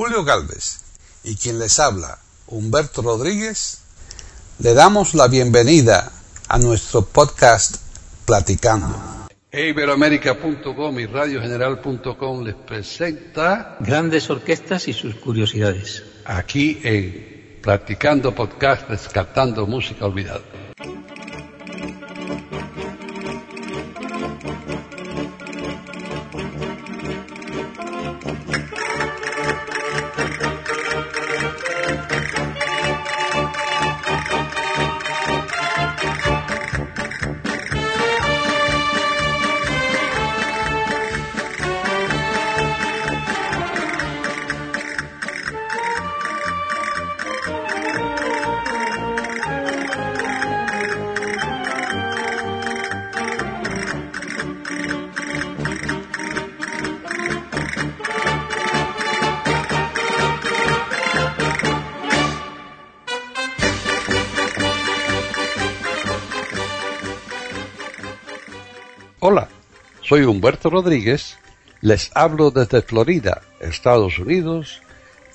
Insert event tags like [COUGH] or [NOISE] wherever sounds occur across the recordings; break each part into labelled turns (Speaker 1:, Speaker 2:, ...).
Speaker 1: Julio Galvez y quien les habla, Humberto Rodríguez, le damos la bienvenida a nuestro podcast Platicando. Iberoamérica.com y radiogeneral.com les presenta
Speaker 2: Grandes orquestas y sus curiosidades.
Speaker 1: Aquí en Platicando Podcast, rescatando música olvidada. Humberto Rodríguez, les hablo desde Florida, Estados Unidos,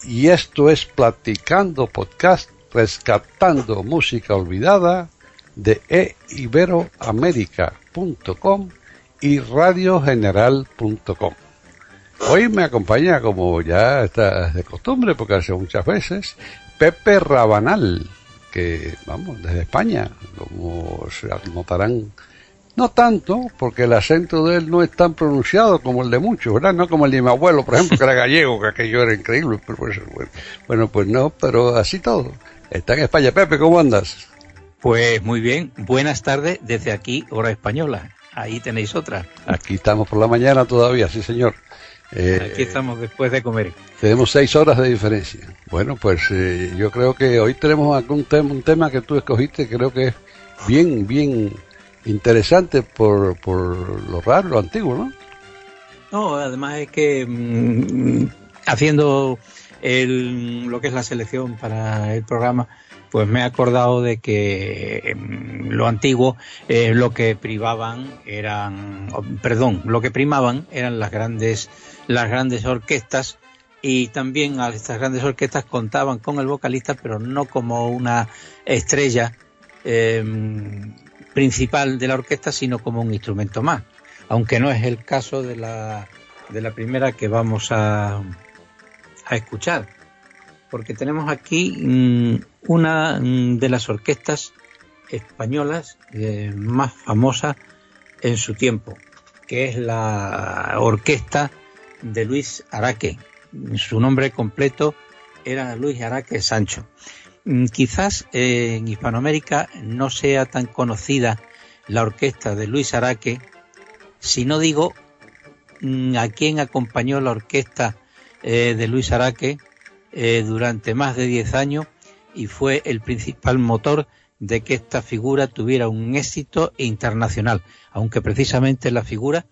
Speaker 1: y esto es Platicando Podcast Rescatando Música Olvidada de eiberoamerica.com y radiogeneral.com. Hoy me acompaña, como ya está de costumbre, porque hace muchas veces, Pepe Rabanal, que, vamos, desde España, como se notarán no tanto, porque el acento de él no es tan pronunciado como el de muchos, ¿verdad? No como el de mi abuelo, por ejemplo, que era gallego, que aquello era increíble. Pero pues, bueno, pues no, pero así todo. Está en España. Pepe, ¿cómo andas?
Speaker 2: Pues muy bien. Buenas tardes desde aquí, hora española. Ahí tenéis otra.
Speaker 1: Aquí estamos por la mañana todavía, sí señor.
Speaker 2: Eh, aquí estamos después de comer.
Speaker 1: Tenemos seis horas de diferencia. Bueno, pues eh, yo creo que hoy tenemos algún tema, un tema que tú escogiste, creo que es bien, bien interesante por, por lo raro, lo antiguo, ¿no?
Speaker 2: No, además es que mm, haciendo el, lo que es la selección para el programa, pues me he acordado de que mm, lo antiguo, eh, lo que privaban eran, perdón, lo que primaban eran las grandes, las grandes orquestas y también a estas grandes orquestas contaban con el vocalista, pero no como una estrella eh, principal de la orquesta, sino como un instrumento más, aunque no es el caso de la, de la primera que vamos a, a escuchar, porque tenemos aquí mm, una mm, de las orquestas españolas eh, más famosas en su tiempo, que es la orquesta de Luis Araque. Su nombre completo era Luis Araque Sancho. Mm, quizás eh, en Hispanoamérica no sea tan conocida la orquesta de Luis Araque, si no digo mm, a quién acompañó la orquesta eh, de Luis Araque eh, durante más de 10 años y fue el principal motor de que esta figura tuviera un éxito internacional, aunque precisamente la figura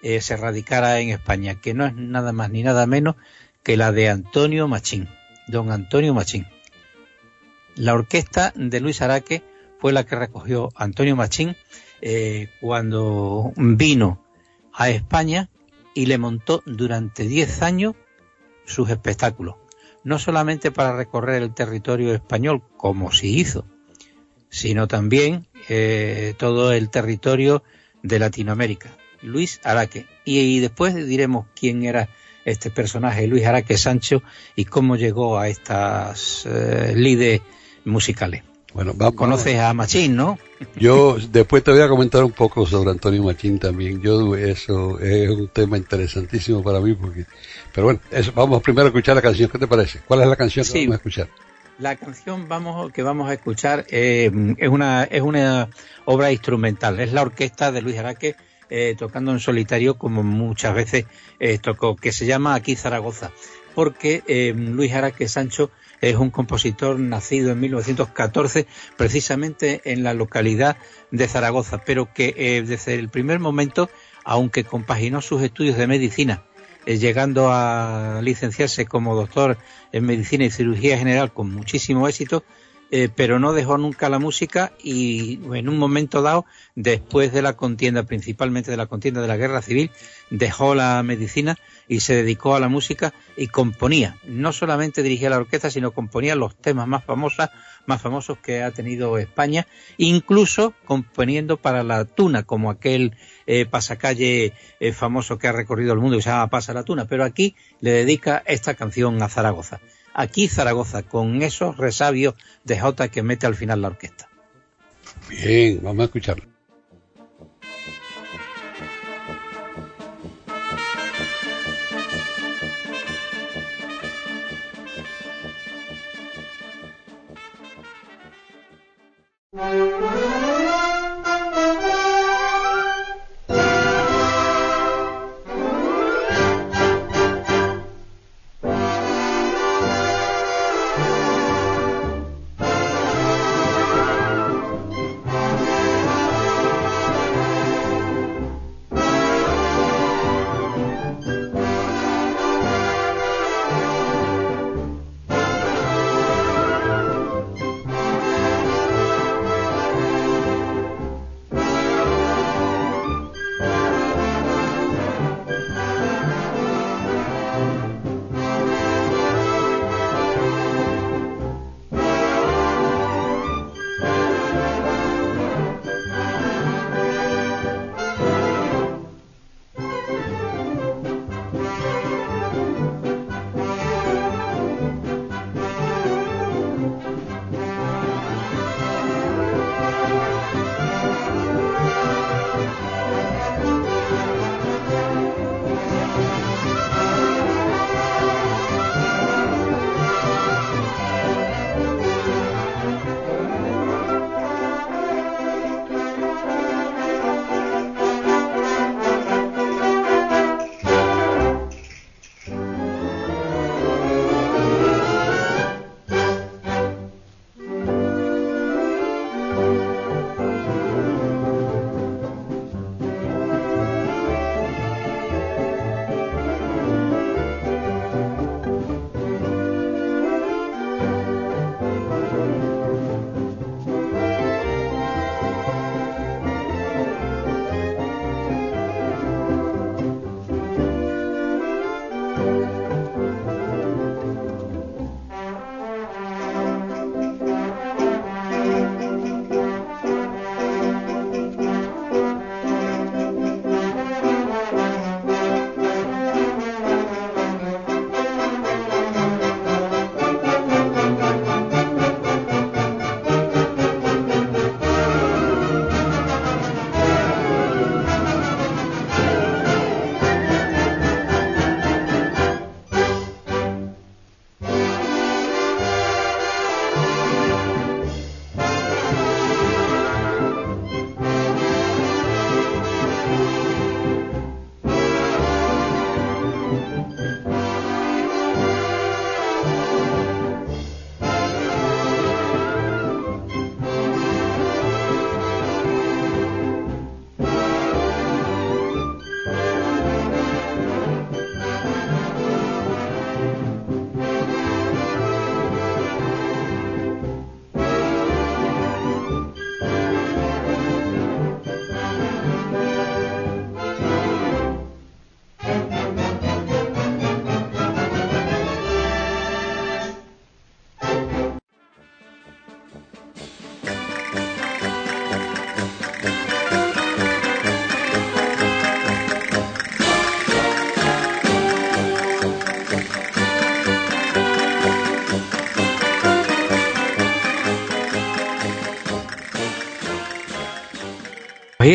Speaker 2: se radicara en España, que no es nada más ni nada menos que la de Antonio Machín, don Antonio Machín. La orquesta de Luis Araque fue la que recogió Antonio Machín eh, cuando vino a España y le montó durante 10 años sus espectáculos. No solamente para recorrer el territorio español, como se hizo, sino también eh, todo el territorio de Latinoamérica. Luis Araque. Y, después diremos quién era este personaje, Luis Araque Sancho, y cómo llegó a estas eh, lides musicales. Bueno, Conoces a Machín, ¿no?
Speaker 1: Yo después te voy a comentar un poco sobre Antonio Machín también. Yo eso es un tema interesantísimo para mí porque, pero bueno, vamos primero a escuchar la canción. ¿Qué te parece? ¿Cuál es la canción que vamos a escuchar?
Speaker 2: La canción vamos que vamos a escuchar eh, es una es una obra instrumental. Es la orquesta de Luis Araque eh, tocando en solitario como muchas veces eh, tocó, que se llama aquí Zaragoza, porque Luis Araque Sancho es un compositor nacido en 1914 precisamente en la localidad de Zaragoza, pero que eh, desde el primer momento, aunque compaginó sus estudios de medicina, eh, llegando a licenciarse como doctor en medicina y cirugía general con muchísimo éxito, eh, pero no dejó nunca la música y en un momento dado, después de la contienda, principalmente de la contienda de la guerra civil, dejó la medicina y se dedicó a la música y componía. No solamente dirigía la orquesta, sino componía los temas más famosos, más famosos que ha tenido España, incluso componiendo para la tuna, como aquel eh, pasacalle eh, famoso que ha recorrido el mundo y se llama Pasa la Tuna. Pero aquí le dedica esta canción a Zaragoza aquí Zaragoza, con esos resabios de Jota que mete al final la orquesta.
Speaker 1: Bien, vamos a escucharlo. [LAUGHS]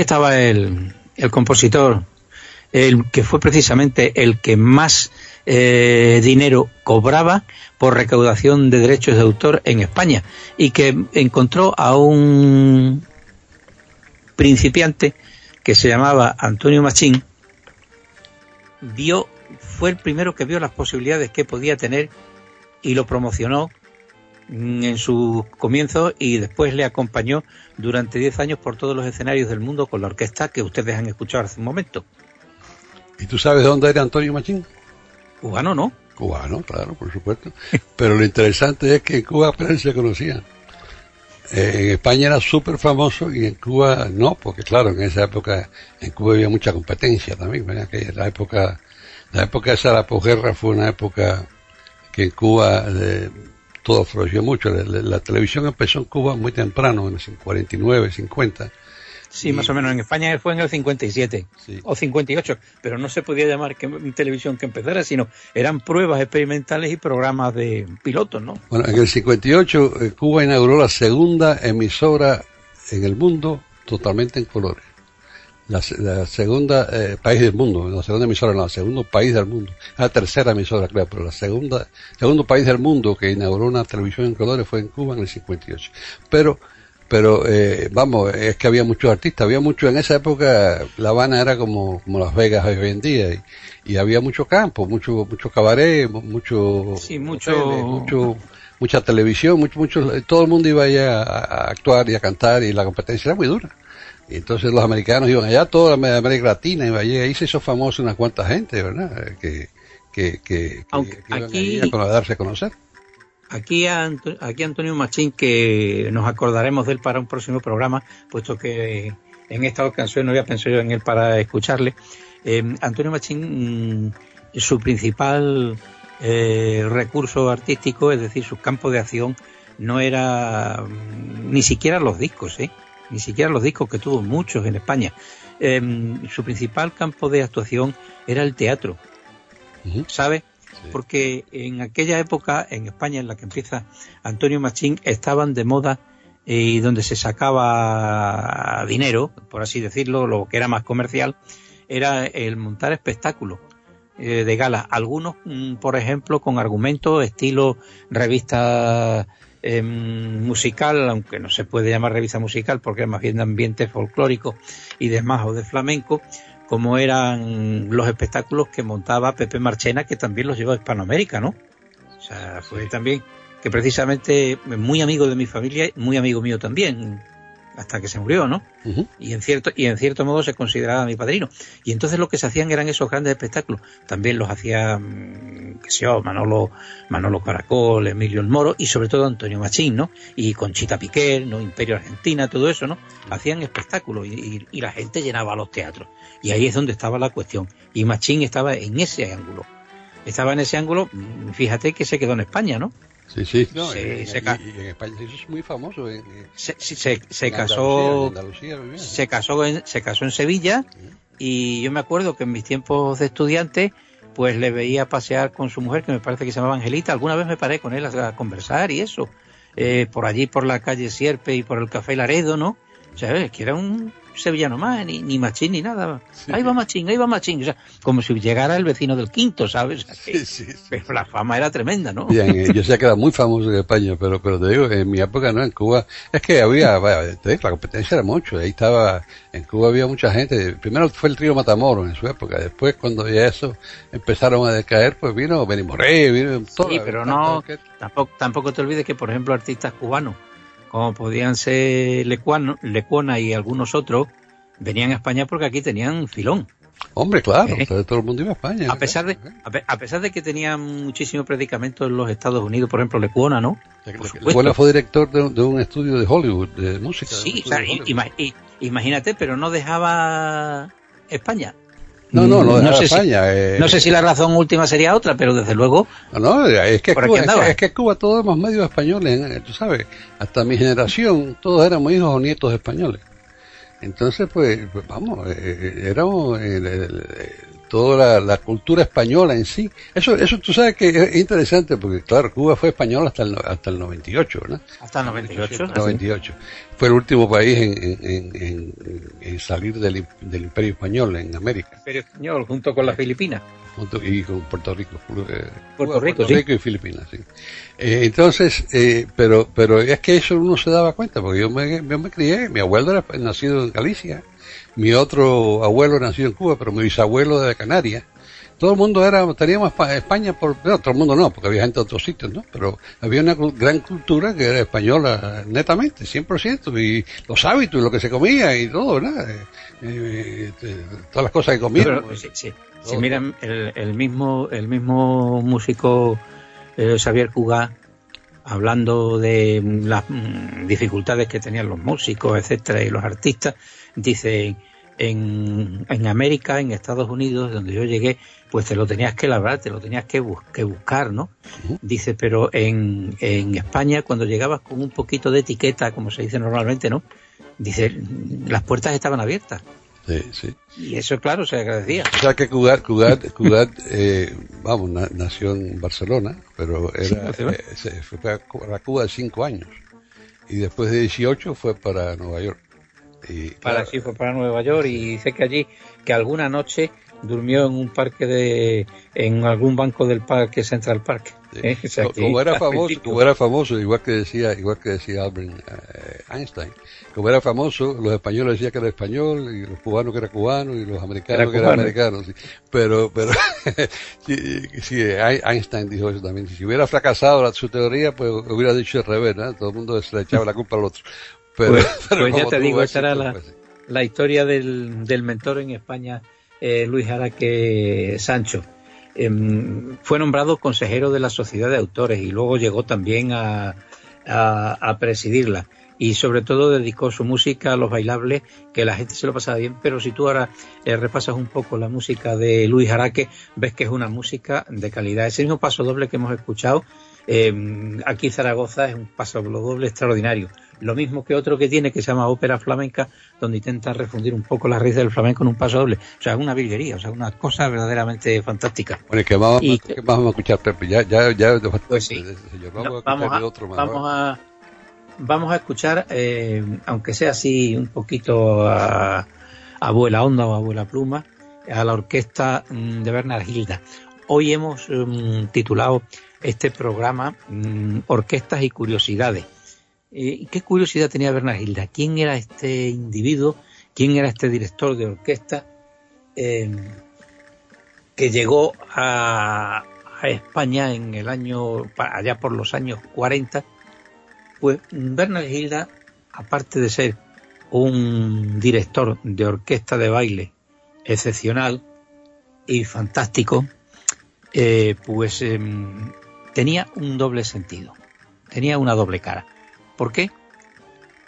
Speaker 2: estaba el, el compositor, el que fue precisamente el que más eh, dinero cobraba por recaudación de derechos de autor en España y que encontró a un principiante que se llamaba Antonio Machín, vio, fue el primero que vio las posibilidades que podía tener y lo promocionó en su comienzo y después le acompañó durante 10 años por todos los escenarios del mundo con la orquesta que ustedes han escuchado hace un momento.
Speaker 1: ¿Y tú sabes dónde era Antonio Machín?
Speaker 2: Cubano, ¿no?
Speaker 1: Cubano, claro, por supuesto. [LAUGHS] Pero lo interesante es que en Cuba apenas se conocía. en España era súper famoso y en Cuba no, porque claro, en esa época en Cuba había mucha competencia también, ¿verdad? Que la época, la época esa de la posguerra fue una época que en Cuba eh, todo floreció mucho. La, la, televisión empezó en Cuba muy temprano, en el 49, 50
Speaker 2: Sí, más o menos. En España fue en el 57 o 58, pero no se podía llamar que, televisión que empezara, sino eran pruebas experimentales y programas de pilotos, ¿no?
Speaker 1: Bueno, en el 58 eh, Cuba inauguró la segunda emisora en el mundo totalmente en colores. La, segunda eh, país del mundo, la segunda emisora, no, el segundo país del mundo, la tercera emisora, claro, pero la segunda, segundo país del mundo que inauguró una televisión en colores fue en Cuba en el 58. Pero pero eh, vamos, es que había muchos artistas, había mucho, en esa época La Habana era como, como Las Vegas hoy en día, y, había mucho campo, mucho, mucho cabaret, mucho,
Speaker 2: sí, mucho,
Speaker 1: mucho, mucha televisión, mucho, mucho, todo el mundo iba allá a, actuar y a cantar, y la competencia era muy dura. Entonces los americanos iban allá, toda América Latina iba allá, ahí se hizo famoso una cuanta gente, ¿verdad? Que, que, que,
Speaker 2: aquí,
Speaker 1: para darse a conocer.
Speaker 2: Aquí, aquí Antonio Machín, que nos acordaremos de él para un próximo programa, puesto que en esta ocasión no había pensado yo en él para escucharle. Eh, Antonio Machín, mm, su principal eh, recurso artístico, es decir, su campo de acción, no era mm, ni siquiera los discos, ¿eh? Ni siquiera los discos que tuvo muchos en España. su principal campo de actuación era el teatro, ¿sabe? porque en aquella época, en España, en la que empieza Antonio Machín, estaban de moda eh, y donde se sacaba dinero, por así decirlo, lo que era más comercial, era el montar espectáculos eh, de gala. Algunos, mm, por ejemplo, con argumentos estilo revista em, musical, aunque no se puede llamar revista musical porque es más bien de ambiente folclórico y demás o de flamenco, como eran los espectáculos que montaba Pepe Marchena, que también los llevó a Hispanoamérica, ¿no? O sea, fue también que precisamente muy amigo de mi familia, muy amigo mío también, hasta que se murió, ¿no? Y en cierto y en cierto modo se consideraba mi padrino. Y entonces lo que se hacían eran esos grandes espectáculos. También los hacía, mm, qué sé yo, Manolo, Manolo Caracol, Emilio El Moro y sobre todo Antonio Machín, ¿no? Y Conchita Piquer, ¿no? Imperio Argentina, todo eso, ¿no? Hacían espectáculos y, y la gente llenaba los teatros. Y ahí es donde estaba la cuestión. Y Machín estaba en ese ángulo. Estaba en ese ángulo, mm, fíjate que se quedó en España, ¿no?
Speaker 1: Sí, sí, no, en, España eso es muy famoso.
Speaker 2: se, se, casó, se casó en, se casó en Sevilla y yo me acuerdo que en mis tiempos de estudiante pues le veía pasear con su mujer que me parece que se llamaba Angelita. Alguna vez me paré con él a, conversar y eso, eh, por allí por la calle Sierpe y por el Café Laredo, ¿no? O sea, que era un sevillano más, ni, ni machín ni nada. Ahí va machín, ahí va machín. O sea, como si llegara el vecino del quinto, ¿sabes? Sí, sí, Pero la fama era tremenda, ¿no?
Speaker 1: Bien, eh, yo sé que era muy famoso en España, pero, pero te digo, en mi época no, en Cuba, es que había, la competencia era mucho, ahí estaba, en Cuba había mucha gente. Primero fue el trío Matamoros en su época, después cuando ya eso empezaron a decaer, pues vino Benimoré, vino
Speaker 2: todo. Sí, pero no, tampoco, tampoco te olvides que, por ejemplo, artistas cubanos, como podían ser Lecuano, Lecuona y algunos otros, venían a España porque aquí tenían filón.
Speaker 1: Hombre, claro, ¿Eh? todo el mundo iba a España.
Speaker 2: A pesar de, a, pesar de que tenían muchísimo predicamento en los Estados Unidos, por ejemplo, Lecuona, ¿no?
Speaker 1: Lecuona fue director de, un estudio de Hollywood, de música.
Speaker 2: Sí, imagínate, pero no dejaba España.
Speaker 1: No, no, no, no sé España.
Speaker 2: Si, eh. no sé si la razón última sería otra, pero desde luego.
Speaker 1: No, no es, que Cuba, es, que, Cuba todos éramos medios españoles, ¿eh? tú sabes. Hasta mi generación, todos éramos hijos o nietos españoles. Entonces, pues, pues vamos, eh, éramos toda la, cultura española en sí. Eso, eso tú sabes que es interesante porque, claro, Cuba fue español hasta el, hasta el 98, ¿no?
Speaker 2: Hasta el 98.
Speaker 1: 98. Fue el último país en, en, salir del, del, Imperio Español en América.
Speaker 2: Imperio Español, junto con las Filipinas.
Speaker 1: Junto, y con Puerto Rico.
Speaker 2: Eh, Puerto, Rico,
Speaker 1: Rico y Filipinas, sí. Eh, entonces, eh, pero, pero es que eso uno se daba cuenta, porque yo me, yo me crié, mi abuelo era nacido en Galicia mi otro abuelo nació en Cuba, pero mi bisabuelo de Canarias. Todo el mundo era, teníamos España por, no, todo el mundo no, porque había gente de otros sitios, ¿no? Pero había una gran cultura que era española, netamente, 100%, y los hábitos, lo que se comía y todo, ¿verdad? Eh, eh, este, todas las cosas que comían.
Speaker 2: sí, sí. Si miran, el, el, mismo, el mismo músico eh, Xavier Cugá hablando de las mm, dificultades que tenían los músicos, etcétera, y los artistas, dice en, en América, en Estados Unidos, donde yo llegué, pues te lo tenías que labrar, te lo tenías que, que buscar, ¿no? Dice, pero en, en España, cuando llegabas con un poquito de etiqueta, como se dice normalmente, ¿no? Dice, las puertas estaban abiertas.
Speaker 1: Sí, sí.
Speaker 2: Y eso, claro, se agradecía.
Speaker 1: O sea que Cugat, Cugat, Cugat eh, vamos, nació en Barcelona, pero era, eh, se fue para Cuba cinco años. Y después de 18 fue para Nueva York.
Speaker 2: Y, para sí, fue para Nueva York y sé que allí, que alguna noche durmió en un parque de, en algún banco del parque Central Park.
Speaker 1: ¿eh? como, era famoso, como era famoso, igual que decía, igual que decía Albert eh, Einstein, como era famoso, los españoles decían que era español y los cubanos que era cubano y los americanos que eran americanos. Pero, pero, [LAUGHS] si, Einstein dijo eso también. Si hubiera fracasado su teoría, pues hubiera dicho al revés, ¿no? Todo el mundo se le echaba la culpa al otro.
Speaker 2: Pero, pues, [LAUGHS] pues ya te digo, esa era la, pues la historia del, del mentor en España eh, Luis Araque Sancho. Em, fue nombrado consejero de la Sociedad de Autores y luego llegó también a, presidirla. Y sobre todo dedicó su música a los bailables, que la gente se lo pasaba bien, pero si tú ahora eh, repasas un poco la música de Luis Araque, ves que es una música de calidad. Ese mismo paso doble que hemos escuchado eh, aquí Zaragoza es un paso doble extraordinario. Lo mismo que otro que tiene que se llama ópera flamenca, donde intenta refundir un poco la raíz del flamenco en un paso doble. O sea, es una virguería, o sea, una cosa verdaderamente fantástica.
Speaker 1: Bueno, que vamos, vamos a escuchar, Pepe? Ya, ya, ya,
Speaker 2: pues sí. Vamos, a otro vamos a, vamos a escuchar, eh, aunque sea así un poquito a, abuela onda o abuela pluma, a la orquesta mm, de Bernard Hilda. Hoy hemos mm, titulado este programa mm, Orquestas y Curiosidades. Eh, ¿Qué curiosidad tenía Bernard ¿Quién era este individuo? ¿Quién era este director de orquesta eh, que llegó a, España en el año, allá por los años 40? Pues Bernard Hilda, aparte de ser un director de orquesta de baile excepcional y fantástico, eh, pues em, tenía un doble sentido, tenía una doble cara. ¿Por qué?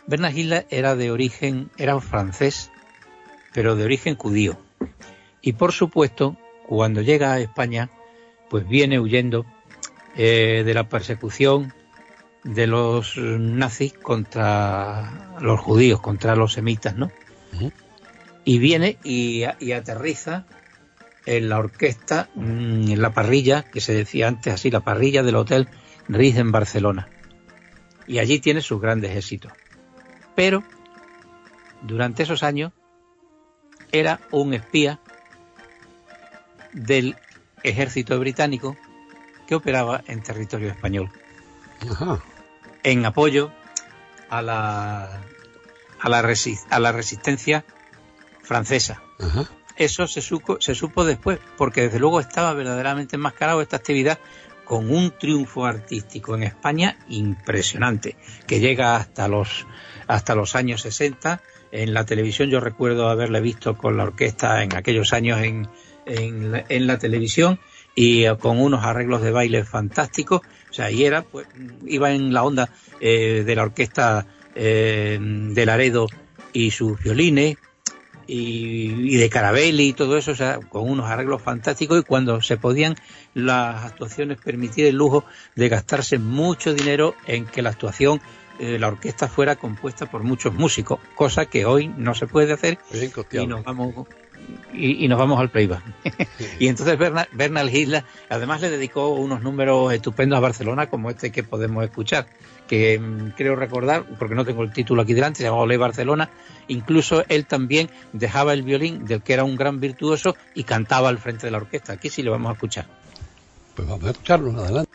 Speaker 2: Bernard Hilda era de origen, era francés, pero de origen judío. Y por supuesto, cuando llega a España, pues viene huyendo eh, de la persecución de los nazis contra los judíos, contra los semitas, ¿no? Y viene y, y, aterriza en la orquesta, mm, en la parrilla, que se decía antes así, la parrilla del Hotel Riz en Barcelona. Y allí tiene sus grandes éxitos. Pero, durante esos años, era un espía del ejército británico que operaba en territorio español. En apoyo a la, a la, a la resistencia francesa. Eso se supo, se supo después, porque desde luego estaba verdaderamente enmascarado esta actividad con un triunfo artístico en España impresionante, que llega hasta los, hasta los años 60. En la televisión yo recuerdo haberle visto con la orquesta en aquellos años en, en, la, televisión y eh, con unos arreglos de baile fantásticos. O sea, y era, pues, iba en la onda eh, de la orquesta eh, de Laredo y sus violines, y, de Carabelli y todo eso, o sea, con unos arreglos fantásticos y cuando se podían las actuaciones permitir el lujo de gastarse mucho dinero en que la actuación, eh, la orquesta fuera compuesta por muchos músicos, cosa que hoy no se puede hacer y nos vamos y, nos vamos al playback. [LAUGHS] y entonces Bernal, Bernal además le dedicó unos números estupendos a Barcelona como este que podemos escuchar que mm, creo recordar, porque no tengo el título aquí delante, se llamaba Ole Barcelona, incluso él también dejaba el violín, del que era un gran virtuoso, y cantaba al frente de la orquesta. Aquí sí lo vamos a escuchar.
Speaker 1: Pues vamos a escucharlo, adelante.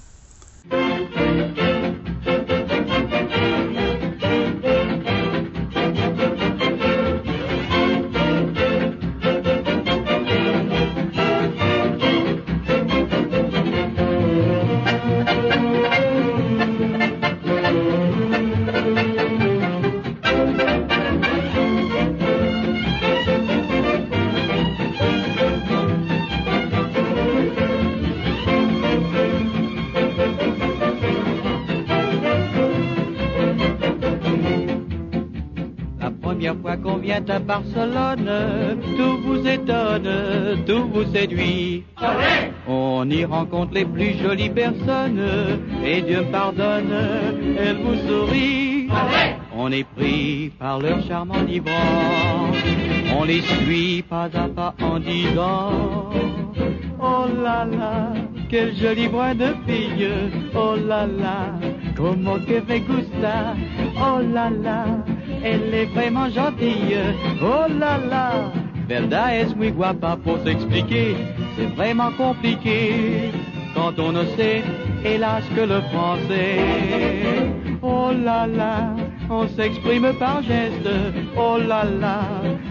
Speaker 3: à Barcelone, tout vous étonne, tout vous séduit. On y rencontre les plus jolies personnes, et Dieu pardonne, elles vous sourient. On est pris par leur charme enivrant, on les suit pas à pas en disant, oh là là, quel joli brin de fille, oh là là, como que me gusta, oh là là, elle est vraiment gentille, oh là là, verdad es muy guapa pour s'expliquer, c'est vraiment compliqué. Quand on ne sait, hélas, que le français. Oh là là, on s'exprime par geste, oh là là,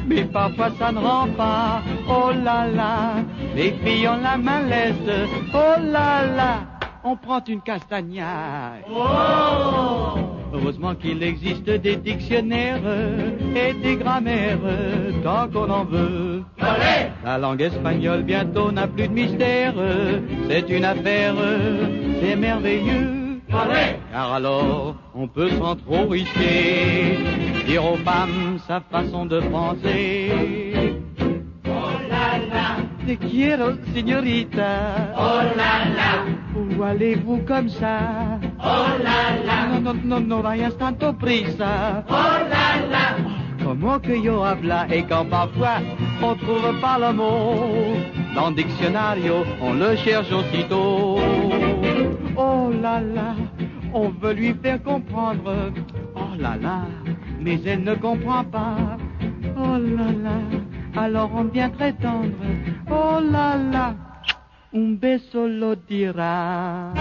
Speaker 3: mais parfois ça ne rend pas, oh là là, les filles ont la main leste, oh là là, on prend une castagnade. Oh Heureusement qu'il existe des dictionnaires et des grammaires, tant qu'on en veut. La langue espagnole bientôt n'a plus de mystère, c'est une affaire, c'est merveilleux. Car alors, on peut sans trop risquer, dire aux femmes sa façon de penser. Oh là là, te quiero, señorita. Oh là là, où allez-vous comme ça? Oh là là, no, no, no, no vayas tanto prisa. Oh là là, comment que yo habla et quand parfois on trouve pas le mot. Dans le dictionnario, on le cherche aussitôt. Oh là là, on veut lui faire comprendre. Oh là là, mais elle ne comprend pas. Oh là là, alors on vient très tendre. Oh là là, un beso lo dira.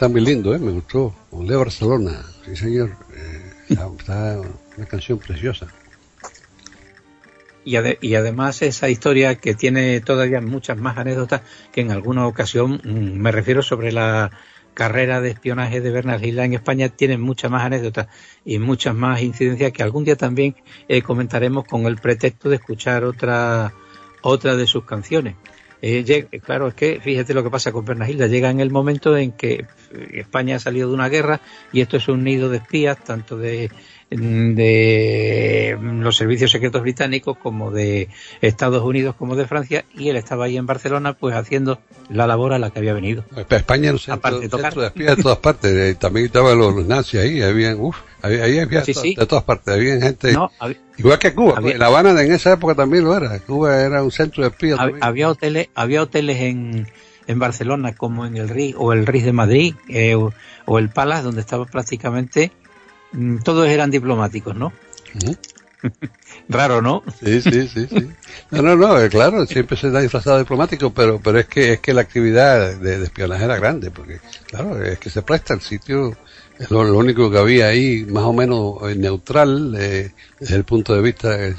Speaker 1: Está muy lindo, ¿eh? me gustó. Olé Barcelona, sí señor. Eh, está, una canción preciosa.
Speaker 2: Y, ade- y además esa historia que tiene todavía muchas más anécdotas que en alguna ocasión, mm, me refiero sobre la carrera de espionaje de Bernard Hilda en España, tiene muchas más anécdotas y muchas más incidencias que algún día también eh, comentaremos con el pretexto de escuchar otra, otra de sus canciones. Eh, lleg- claro, es que fíjate lo que pasa con Bernahilda. Llega en el momento en que eh, España ha salido de una guerra y esto es un nido de espías, tanto de, de los servicios secretos británicos como de Estados Unidos como de Francia y él estaba ahí en Barcelona pues haciendo la labor a la que había venido.
Speaker 1: España era
Speaker 2: Aparte de tocar.
Speaker 1: de espías de todas partes. Eh, También estaban los, nazis ahí, habían, uf, había, ahí había
Speaker 2: Sí,
Speaker 1: to-
Speaker 2: sí.
Speaker 1: de todas partes, había gente,
Speaker 2: No,
Speaker 1: igual que Cuba,
Speaker 2: había-
Speaker 1: La Habana en esa época también lo era, Cuba era un centro de espías.
Speaker 2: había hoteles, había hoteles en, en Barcelona como en el RIS o el RIS de Madrid eh, o, o el Palace donde estaba prácticamente todos eran diplomáticos, ¿no? [LAUGHS] Raro, ¿no?
Speaker 1: Sí, sí, sí, sí. No, no, no, eh, claro, siempre se da disfrazado diplomático, pero, pero es que, es que la actividad de, de espionaje era grande, porque, claro, es que se presta el sitio, es lo, lo único que había ahí, más o menos eh, neutral, eh, desde el punto de vista, eh,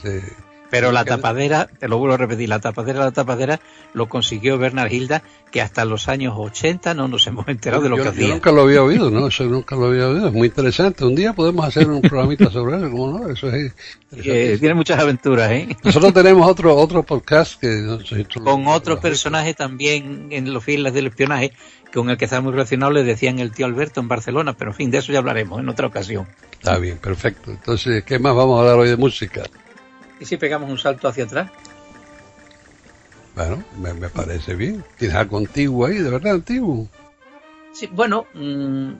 Speaker 2: Pero la tapadera, te lo vuelvo a repetir, la tapadera, la tapadera lo consiguió Bernard Hilda, que hasta los años 80 no nos hemos enterado de lo
Speaker 1: yo,
Speaker 2: que
Speaker 1: yo
Speaker 2: hacía.
Speaker 1: nunca lo había oído, ¿no? Eso nunca lo había oído, es muy interesante. Un día podemos hacer un programita sobre eso, ¿cómo no? Eso es
Speaker 2: Eh, tiene muchas aventuras, ¿eh?
Speaker 1: Nosotros tenemos otro, otro podcast que, no sé
Speaker 2: Con
Speaker 1: lo
Speaker 2: otro personaje también en los filas del espionaje, con el que está muy relacionado, le decían el tío Alberto en Barcelona, pero en fin, de eso ya hablaremos en otra ocasión.
Speaker 1: Está bien, perfecto. Entonces, ¿qué más vamos a hablar hoy de música?
Speaker 2: ¿Y si pegamos un salto hacia atrás?
Speaker 1: Bueno, me, me parece bien. ¿Tienes algo antiguo ahí, de verdad antiguo?
Speaker 2: Sí, bueno, mm,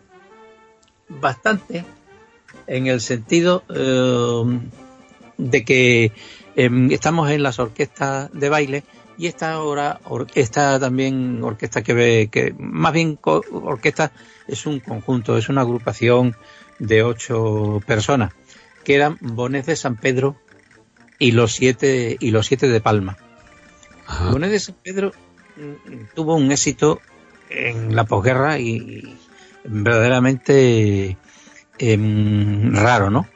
Speaker 2: bastante, en el sentido eh, de que em, estamos en las orquestas de baile y esta ahora or- esta también orquesta que ve que más bien orquesta es un conjunto, es una agrupación de ocho personas que eran Bones de San Pedro y los siete y los siete de Palma.
Speaker 1: Ajá.
Speaker 2: Bonet de San Pedro mm, tuvo un éxito en la posguerra y, y verdaderamente em, raro, ¿no?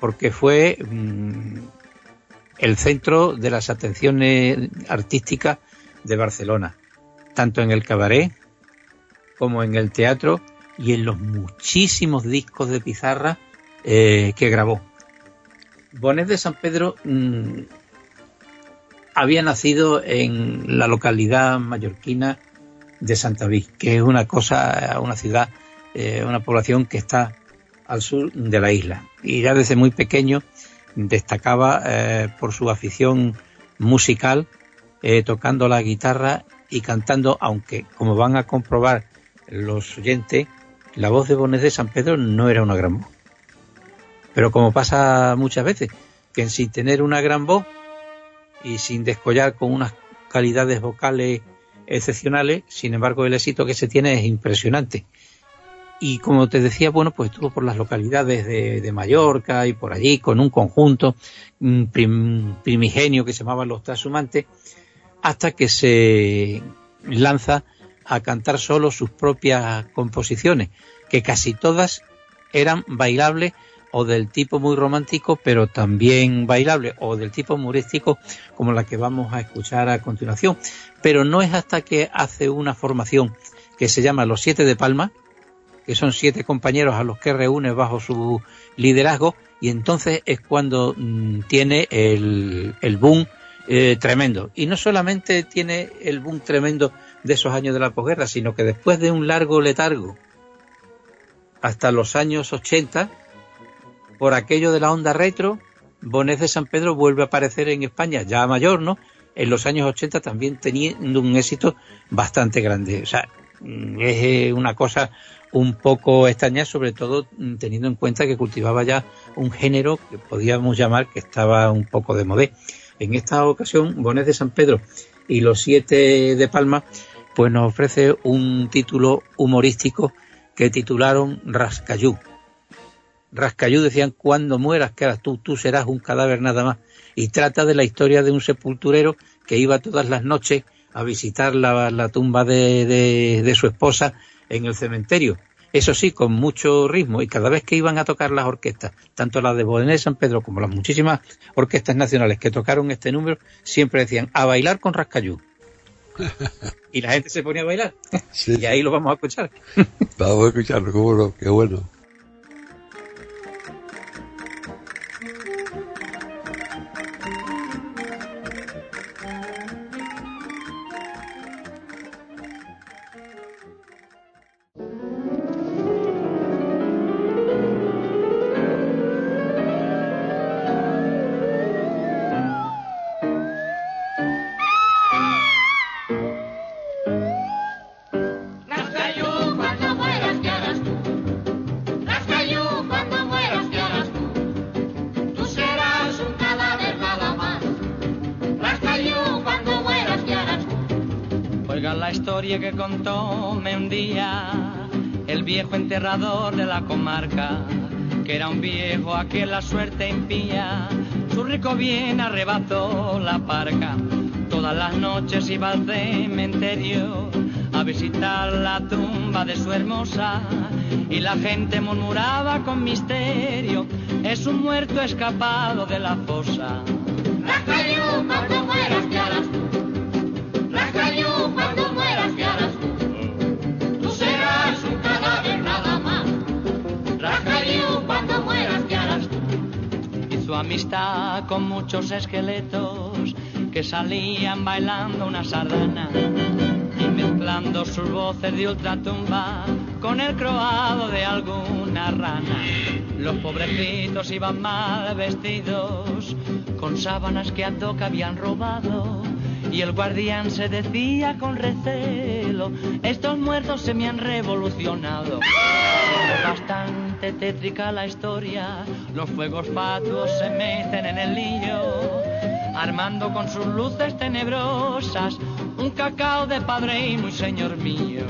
Speaker 2: Porque fue mm, el centro de las atenciones artísticas de Barcelona, tanto en el cabaret como en el teatro y en los muchísimos discos de pizarra eh, que grabó. Bonet de San Pedro mm, había nacido en la localidad mallorquina de Santaví, que es una cosa, una ciudad, eh, una población que está al sur de la isla. Y ya desde muy pequeño destacaba eh, por su afición musical, eh, tocando la guitarra y cantando, aunque como van a comprobar los oyentes, la voz de Bonet de San Pedro no era una gran voz. Pero como pasa muchas veces, que sin tener una gran voz y sin descollar con unas calidades vocales excepcionales, sin embargo el éxito que se tiene es impresionante. Y como te decía, bueno, pues estuvo por las localidades de, Mallorca y por allí con un conjunto primigenio que se llamaba Los Trashumantes, hasta que se lanza a cantar solo sus propias composiciones, que casi todas eran bailables o del tipo muy romántico, pero también bailable, o del tipo humorístico, como la que vamos a escuchar a continuación. Pero no es hasta que hace una formación que se llama Los Siete de Palma, que son siete compañeros a los que reúne bajo su liderazgo, y entonces es cuando mm, tiene el, boom eh, tremendo. Y no solamente tiene el boom tremendo de esos años de la posguerra, sino que después de un largo letargo hasta los años 80, por aquello de la onda retro, Bonet de San Pedro vuelve a aparecer en España, ya mayor, ¿no? En los años 80 también teniendo un éxito bastante grande. O sea, mm, es eh, una cosa un poco extraña, sobre todo mm, teniendo en cuenta que cultivaba ya un género que podíamos llamar que estaba un poco de modé. En esta ocasión, Bonet de San Pedro y los siete de Palma, pues nos ofrece un título humorístico que titularon Rascayú, Rascayú decían, cuando mueras, que eras tú, tú serás un cadáver nada más. Y trata de la historia de un sepulturero que iba todas las noches a visitar la, tumba de, su esposa en el cementerio. Eso sí, con mucho ritmo. Y cada vez que iban a tocar las orquestas, tanto las de Bodené San Pedro como las muchísimas orquestas nacionales que tocaron este número, siempre decían, a bailar con Rascayú. [LAUGHS] y la gente se ponía a bailar. y ahí lo vamos a escuchar.
Speaker 1: vamos a escucharlo, cómo no, qué bueno.
Speaker 4: Que era un viejo a que la suerte impía, su rico bien arrebató la parca. Todas las noches iba al cementerio a visitar la tumba de su hermosa y la gente murmuraba con misterio, es un muerto escapado de la fosa. Amistad con muchos esqueletos que salían bailando una sardana y mezclando sus voces de ultratumba con el croado de alguna rana. Los pobrecitos iban mal vestidos con sábanas que a toca habían robado y el guardián se decía con recelo, estos muertos se me han revolucionado. Tétrica la historia, los fuegos fatuos se meten en el lío, armando con sus luces tenebrosas un cacao de padre y muy señor mío.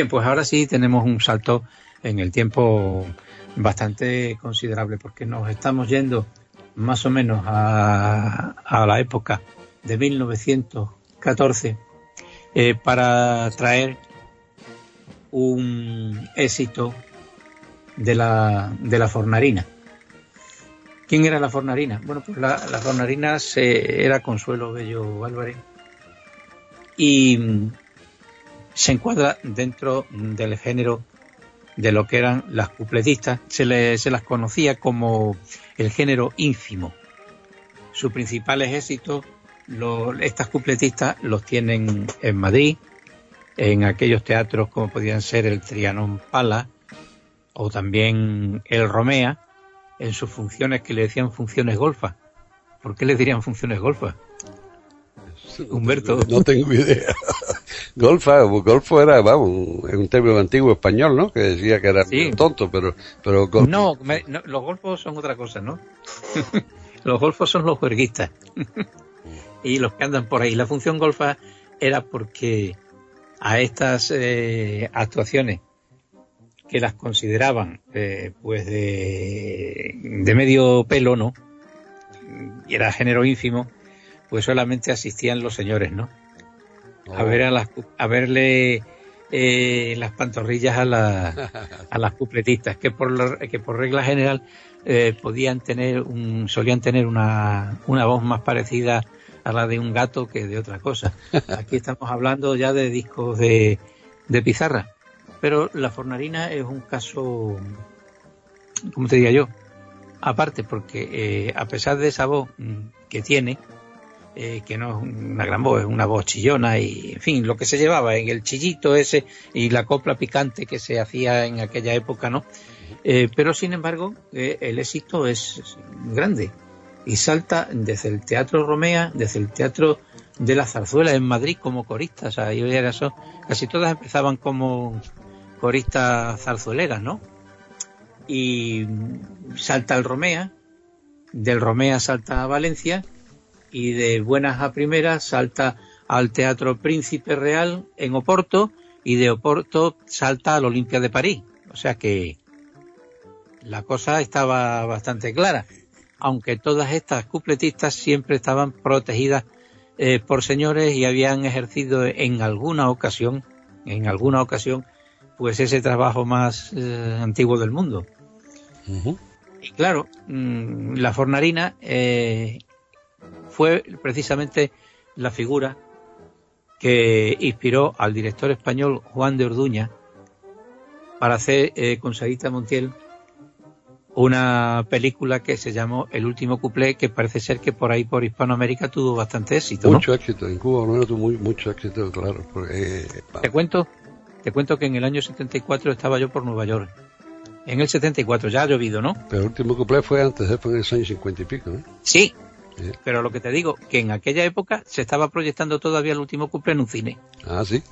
Speaker 2: Bien, pues ahora sí tenemos un salto en el tiempo bastante considerable porque nos estamos yendo más o menos a, la época de 1914 eh, para traer un éxito de la, de la fornarina. ¿Quién era la fornarina? Bueno, pues la, la fornarina se, era Consuelo Bello Álvarez y se encuadra dentro del género de lo que eran las cupletistas. Se, le, se las conocía como el género ínfimo. Sus principales éxitos, estas cupletistas los tienen en Madrid, en aquellos teatros como podían ser el Trianón Pala o también el Romea, en sus funciones que le decían funciones golfas. ¿Por qué le dirían funciones golfas? [LAUGHS] Humberto.
Speaker 1: No tengo idea. Golfa, golfo era, vamos, un término antiguo español, ¿no? Que decía que era
Speaker 2: Sí.
Speaker 1: tonto, pero, pero golfo.
Speaker 2: No, me- no, los golfos son otra cosa, ¿no? [LAUGHS] los golfos son los juerguistas. [LAUGHS] y los que andan por ahí. La función golfa era porque a estas eh, actuaciones que las consideraban eh, pues de, de medio pelo, ¿no? Y era género ínfimo, pues solamente asistían los señores, ¿no? a ver a las a verle eh, las pantorrillas a, la- a las cupletistas que por la- que por regla general eh, podían tener un solían tener una, una voz más parecida a la de un gato que de otra cosa. [LAUGHS] Aquí estamos hablando ya de discos de, de pizarra. Pero la fornarina es un caso como te diría yo aparte porque eh, a pesar de esa voz mm, que tiene eh, que no es una gran voz, es una voz chillona y, en fin, lo que se llevaba en el chillito ese y la copla picante que se hacía en aquella época, ¿no? Eh, pero sin embargo, eh, el éxito es grande y salta desde el Teatro Romea, desde el Teatro de la Zarzuela en Madrid como corista, o sea, yo era eso, casi todas empezaban como coristas zarzueleras, ¿no? Y salta al Romea, del Romea salta a Valencia y de buenas a primeras salta al Teatro Príncipe Real en Oporto y de Oporto salta al Olimpia de París. O sea que la cosa estaba bastante clara, aunque todas estas cupletistas siempre estaban protegidas eh, por señores y habían ejercido en alguna ocasión, en alguna ocasión, pues ese trabajo más eh, antiguo del mundo. Y claro, mm, la fornarina eh, fue precisamente la figura que inspiró al director español Juan de Orduña para hacer eh, con Sarita Montiel una película que se llamó El último cuplé, que parece ser que por ahí por Hispanoamérica tuvo bastante éxito. ¿no?
Speaker 1: Mucho éxito, en Cuba menos tuvo muy, mucho éxito, claro. porque, eh,
Speaker 2: Te cuento, te cuento que en el año 74 estaba yo por Nueva York. En el 74 ya ha llovido, ¿no?
Speaker 1: pero el último cuplé fue antes, eh, fue en el año 50 y pico, ¿no?
Speaker 2: Sí, Pero lo que te digo, que en aquella época se estaba proyectando todavía el último cumple en un cine.
Speaker 1: Ah, sí.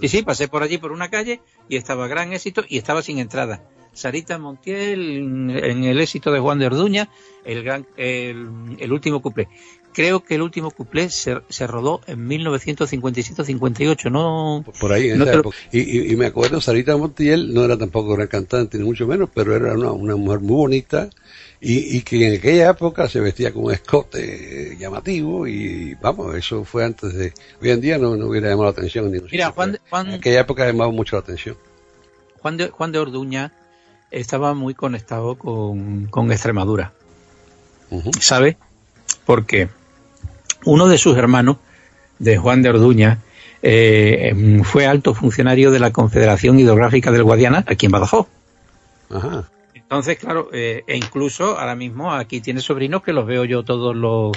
Speaker 2: Y sí, pasé por allí por una calle y estaba gran éxito y estaba sin entrada. Sarita Montiel en, el éxito de Juan de Orduña, el gran, el, el último cuplé. Creo que el último cuplé se, se rodó en 1957-58, ¿no?
Speaker 1: por ahí en
Speaker 2: No
Speaker 1: esa
Speaker 2: lo-
Speaker 1: época. Y, y- y me acuerdo, Sarita Montiel no era tampoco gran cantante, ni mucho menos, pero era una, una mujer muy bonita y, y que en aquella época se vestía con un escote llamativo y vamos, eso fue antes de... Hoy en día no, no hubiera llamado la atención. Ni
Speaker 2: Mira, Juan, de- Juan,
Speaker 1: En aquella época llamaba mucho la atención.
Speaker 2: Juan de, Juan de Orduña estaba muy conectado con, con Extremadura.
Speaker 1: Ujú.
Speaker 2: ¿sabe? Porque uno de sus hermanos, de Juan de Orduña, eh, fue alto funcionario de la Confederación Hidrográfica del Guadiana, aquí en Badajoz.
Speaker 1: Ajá.
Speaker 2: Entonces, claro, eh, e incluso ahora mismo aquí tiene sobrinos que los veo yo todos los,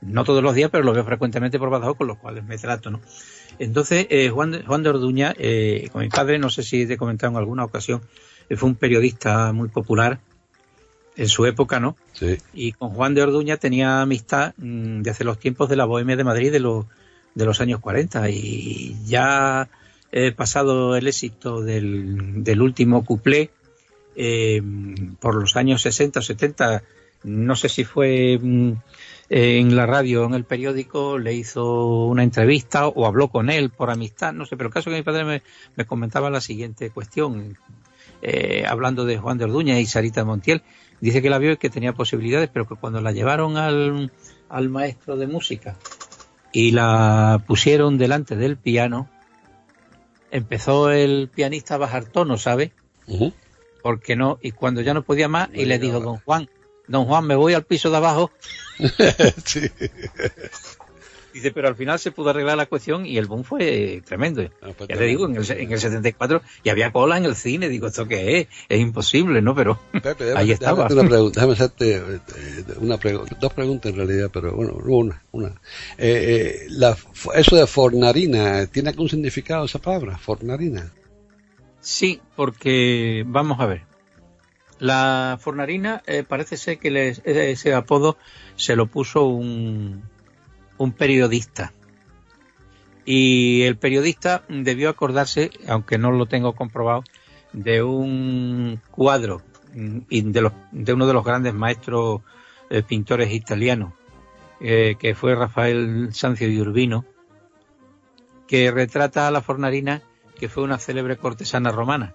Speaker 2: no todos los días, pero los veo frecuentemente por Badajoz, con los cuales me trato, ¿no? Entonces, eh, Juan, de, Juan de Orduña, eh, con mi padre, no sé si te he comentado en alguna ocasión, eh, fue un periodista muy popular en su época, ¿no?
Speaker 1: Sí.
Speaker 2: y con Juan de Orduña tenía amistad mm, desde los tiempos de la Bohemia de Madrid de los de los años 40 y ya eh, pasado el éxito del, del último cuplé eh, por los años 60 o 70 no sé si fue mm, en la radio, en el periódico, le hizo una entrevista o habló con él por amistad, no sé, pero el caso que mi padre me, me comentaba la siguiente cuestión, eh, hablando de Juan de Orduña y Sarita Montiel, dice que la vio y que tenía posibilidades, pero que cuando la llevaron al, al maestro de música y la pusieron delante del piano, empezó el pianista a bajar tono, ¿sabe? Porque no, y cuando ya no podía más, y le dijo, don Juan, don Juan, me voy al piso de abajo. [LAUGHS]
Speaker 1: sí. [LAUGHS]
Speaker 2: Dice, pero al final se pudo arreglar la cuestión y el boom fue tremendo.
Speaker 1: Ah, pues
Speaker 2: ya te digo, en el, en el 74 y había cola en el cine. Digo, ¿esto qué es? Es imposible, ¿no? Pero
Speaker 1: Pepe, déjame, [LAUGHS]
Speaker 2: ahí estaba.
Speaker 1: hacerte una pregunta, déjame hacerte eh, una dos preguntas en realidad, pero bueno, una, una. Eh, eh, la, eso de fornarina, ¿tiene algún significado esa palabra? Fornarina.
Speaker 2: Sí, porque vamos a ver. La fornarina eh, parece ser que le- ese apodo se lo puso un, un periodista. Y el periodista debió acordarse, aunque no lo tengo comprobado, de un cuadro y de, uno de los grandes maestros eh, pintores italianos, eh, que fue Rafael Sancio de Urbino, que retrata a la fornarina, que fue una célebre cortesana romana.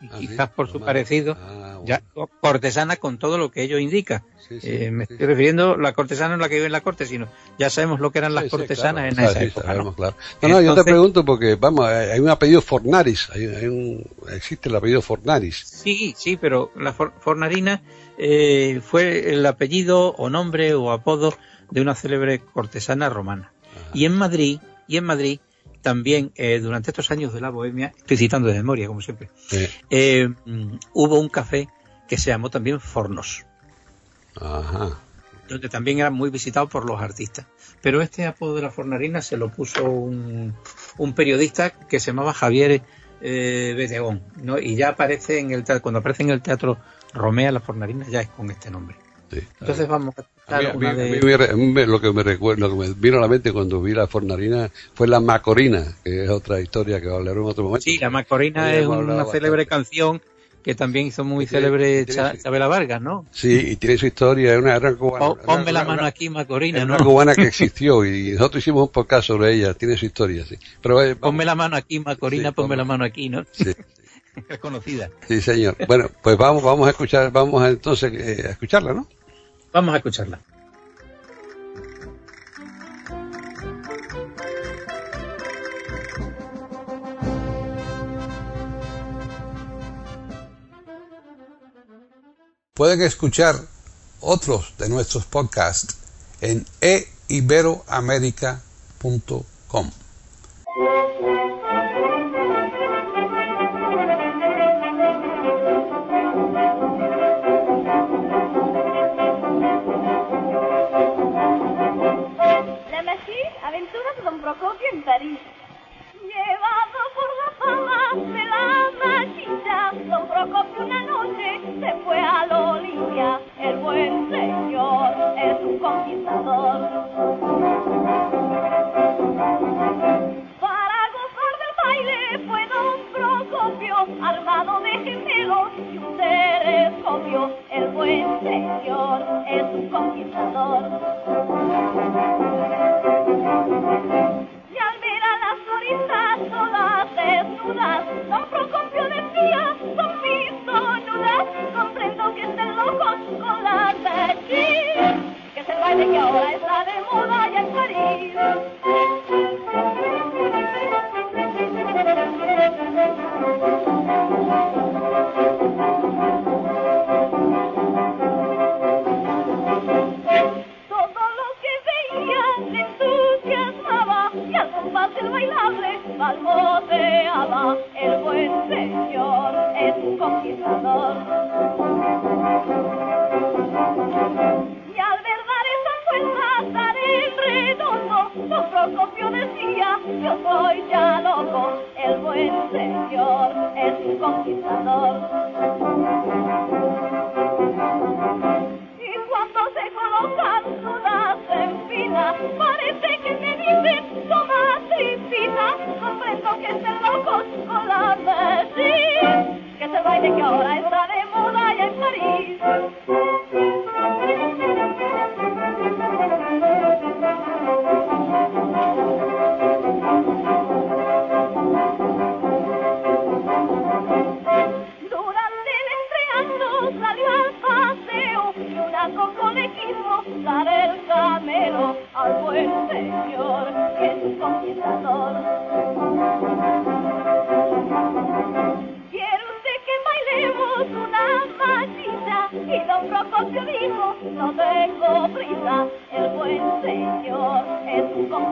Speaker 2: Y
Speaker 1: Ah, sí,
Speaker 2: quizás por su parecido,
Speaker 1: Ah, bueno.
Speaker 2: ya cortesana con todo lo que ello indica.
Speaker 1: Sí, sí,
Speaker 2: Eh, me estoy refiriendo la cortesana no es la que vive en la corte, sino ya sabemos lo que eran las cortesanas
Speaker 1: claro.
Speaker 2: en esa
Speaker 1: Sí,
Speaker 2: época.
Speaker 1: sabemos,
Speaker 2: ¿no?
Speaker 1: claro. No, no, yo te pregunto porque, vamos, hay hay un apellido Fornaris, hay, hay un, existe el apellido Fornaris.
Speaker 2: Sí, sí, pero la for- fornarina eh, fue el apellido o nombre o apodo de una célebre cortesana romana. Y en Madrid, y en Madrid también eh, durante estos años de la bohemia, estoy citando de memoria como siempre,
Speaker 1: Eh,
Speaker 2: hubo un café que se llamó también Fornos,
Speaker 1: ajá.
Speaker 2: donde también era muy visitado por los artistas. Pero este apodo de la fornarina se lo puso un, un periodista que se llamaba Javier eh, Betegón, ¿no? Y ya aparece en el teatro, cuando aparece en el teatro Romea la fornarina ya es con este nombre.
Speaker 1: Sí.
Speaker 2: Entonces vamos a
Speaker 1: A mí-
Speaker 2: de...
Speaker 1: mí mí lo que me recuerda, lo que me vino a la mente cuando vi la fornarina fue la Macorina, que es otra historia que hablaré en otro momento.
Speaker 2: Sí, la Macorina es una célebre
Speaker 1: bastante.
Speaker 2: canción que también hizo muy
Speaker 1: tiene-
Speaker 2: célebre
Speaker 1: tiene
Speaker 2: Chabela Vargas, ¿no?
Speaker 1: Sí, y tiene su historia, es una, era una cubana.
Speaker 2: Po- Ponme
Speaker 1: una-
Speaker 2: la mano
Speaker 1: una-
Speaker 2: aquí, Macorina, ¿no?
Speaker 1: una cubana que [LAUGHS] existió y nosotros hicimos un podcast sobre ella, tiene su historia, sí. Pero, eh,
Speaker 2: Ponme la mano aquí, Macorina,
Speaker 1: Sí,
Speaker 2: ponme
Speaker 1: ponme.
Speaker 2: la mano aquí, ¿no?
Speaker 1: Sí, [LAUGHS]
Speaker 2: Es conocida.
Speaker 1: sí, señor. Bueno, pues vamos, vamos a escuchar, vamos a, entonces eh, a escucharla, ¿no?
Speaker 2: Vamos a escucharla.
Speaker 1: Pueden escuchar otros de nuestros podcasts en eiberoamerica.com.
Speaker 5: Llevado por las alas de la machita, Don Procopio una noche se fue a la. El buen señor es un conquistador. Para gozar del baile fue Don Procopio, armado de gemelos y un telescopio. El buen señor es un conquistador. Desnudas, don Procopio decía, son mis donudas, comprendo que estén locos con las machines, que es el baile que ahora está de moda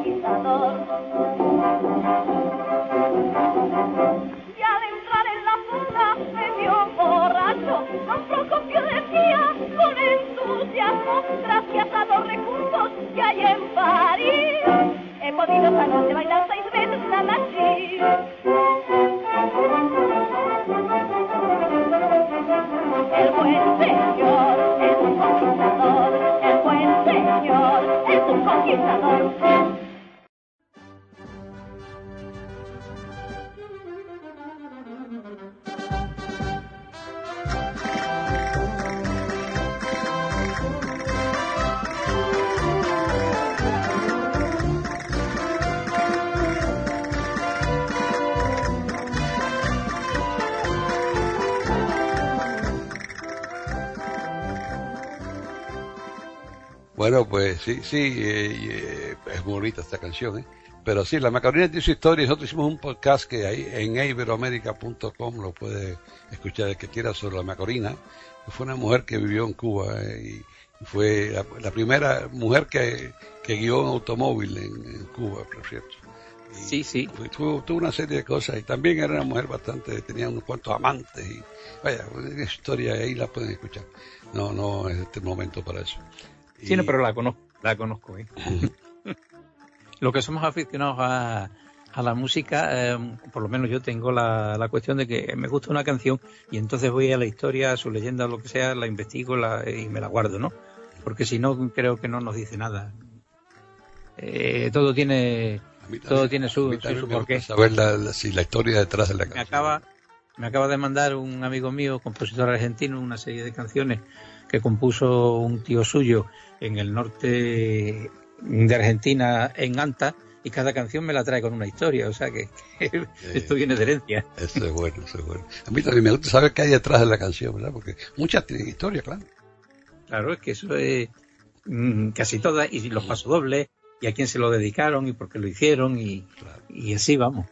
Speaker 5: Y al entrar en la zona me vio borracho, don Procopio decía con entusiasmo, gracias a los recursos que hay en París, he podido esta noche bailar seis veces la. El buen señor es un conquistador, el buen señor es un conquistador.
Speaker 1: Bueno, pues sí, sí, eh, eh, es muy bonita esta canción, ¿eh? Pero sí, la Macarena tiene su historia. Nosotros hicimos un podcast que ahí en iberoamerica.com lo puede escuchar el que quiera sobre la Macorina. Fue una mujer que vivió en Cuba eh, y y fue la, la primera mujer que, que guió un automóvil en, en Cuba, por cierto. Y
Speaker 2: Sí, sí.
Speaker 1: fue- tuvo, tuvo una serie de cosas y también era una mujer bastante, tenía unos cuantos amantes y vaya, una historia ahí la pueden escuchar. No, no es este momento para eso.
Speaker 2: Sí, no,
Speaker 1: Y-
Speaker 2: pero la conozco, la conozco. ¿eh? [LAUGHS] Lo que somos aficionados a, a la música, eh, por lo menos yo tengo la, la cuestión de que me gusta una canción y entonces voy a la historia, a su leyenda, lo que sea, la investigo la- y me la guardo, ¿no? Porque si no, creo que no nos dice nada. Eh, todo tiene
Speaker 1: A mí
Speaker 2: todo
Speaker 1: también-
Speaker 2: tiene su- su-
Speaker 1: también
Speaker 2: su
Speaker 1: me
Speaker 2: porqué.
Speaker 1: Saber la, la- sí, la historia detrás de la
Speaker 2: me
Speaker 1: canción.
Speaker 2: acaba me acaba de mandar un amigo mío, compositor argentino, una serie de canciones que compuso un tío suyo en el norte de Argentina, en Anta, y cada canción me la trae con una historia, o sea que [LAUGHS] esto viene de herencia.
Speaker 1: Eso es bueno, eso es bueno. A mí también me gusta saber qué hay detrás de la canción, ¿verdad? Porque muchas tienen historia, claro.
Speaker 2: Claro, es que eso es mm, casi todas, y los pasodobles, y a quién se lo dedicaron, y por qué lo hicieron, y,
Speaker 1: Claro.
Speaker 2: y así vamos.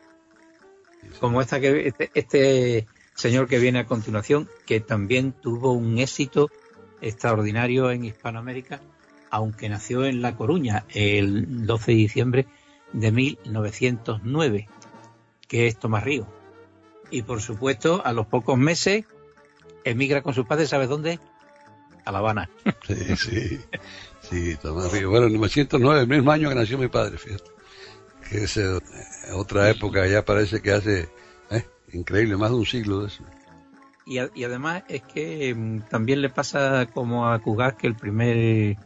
Speaker 2: Como esta que este, este señor que viene a continuación, que también tuvo un éxito extraordinario en Hispanoamérica, aunque nació en La Coruña el 12 de diciembre de 1909, que es Tomás Río. Y por supuesto, a los pocos meses emigra con sus padres, ¿sabes dónde? A La Habana. [LAUGHS]
Speaker 1: Sí, sí. Sí, Tomás Río. Bueno, en 1909, el mismo año que nació mi padre, fíjate. Que es eh, otra época, ya parece que hace, eh, increíble, más de un siglo de eso.
Speaker 2: Y, a- y además es que mm, también le pasa como a Cugat que el primer